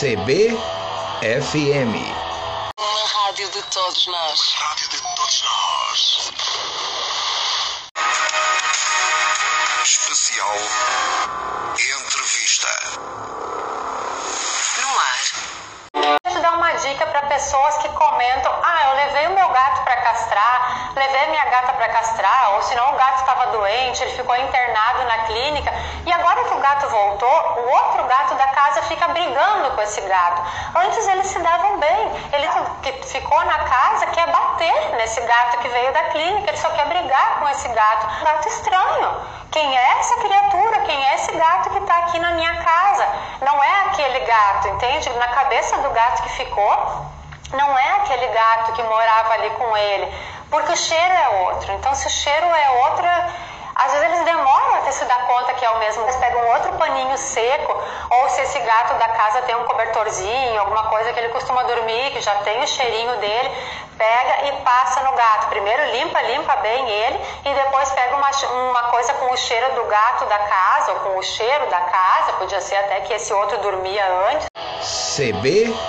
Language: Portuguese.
CBFM. Uma rádio de todos nós. Rádio de todos nós. Especial Entrevista. No ar. te dar uma dica para pessoas que comentam: ah, eu levei o meu gato para castrar, levei minha gata para castrar, ou senão o gato estava doente, ele ficou internado na clínica e agora gato voltou, o outro gato da casa fica brigando com esse gato. Antes eles se davam bem, ele que ficou na casa quer bater nesse gato que veio da clínica, ele só quer brigar com esse gato. Um gato estranho. Quem é essa criatura? Quem é esse gato que está aqui na minha casa? Não é aquele gato, entende? Na cabeça do gato que ficou, não é aquele gato que morava ali com ele, porque o cheiro é outro. Então, se o cheiro é outro, às vezes eles demoram até se o mesmo. Eles pegam outro paninho seco, ou se esse gato da casa tem um cobertorzinho, alguma coisa que ele costuma dormir, que já tem o cheirinho dele, pega e passa no gato. Primeiro limpa, limpa bem ele, e depois pega uma, uma coisa com o cheiro do gato da casa, ou com o cheiro da casa, podia ser até que esse outro dormia antes. CBFM.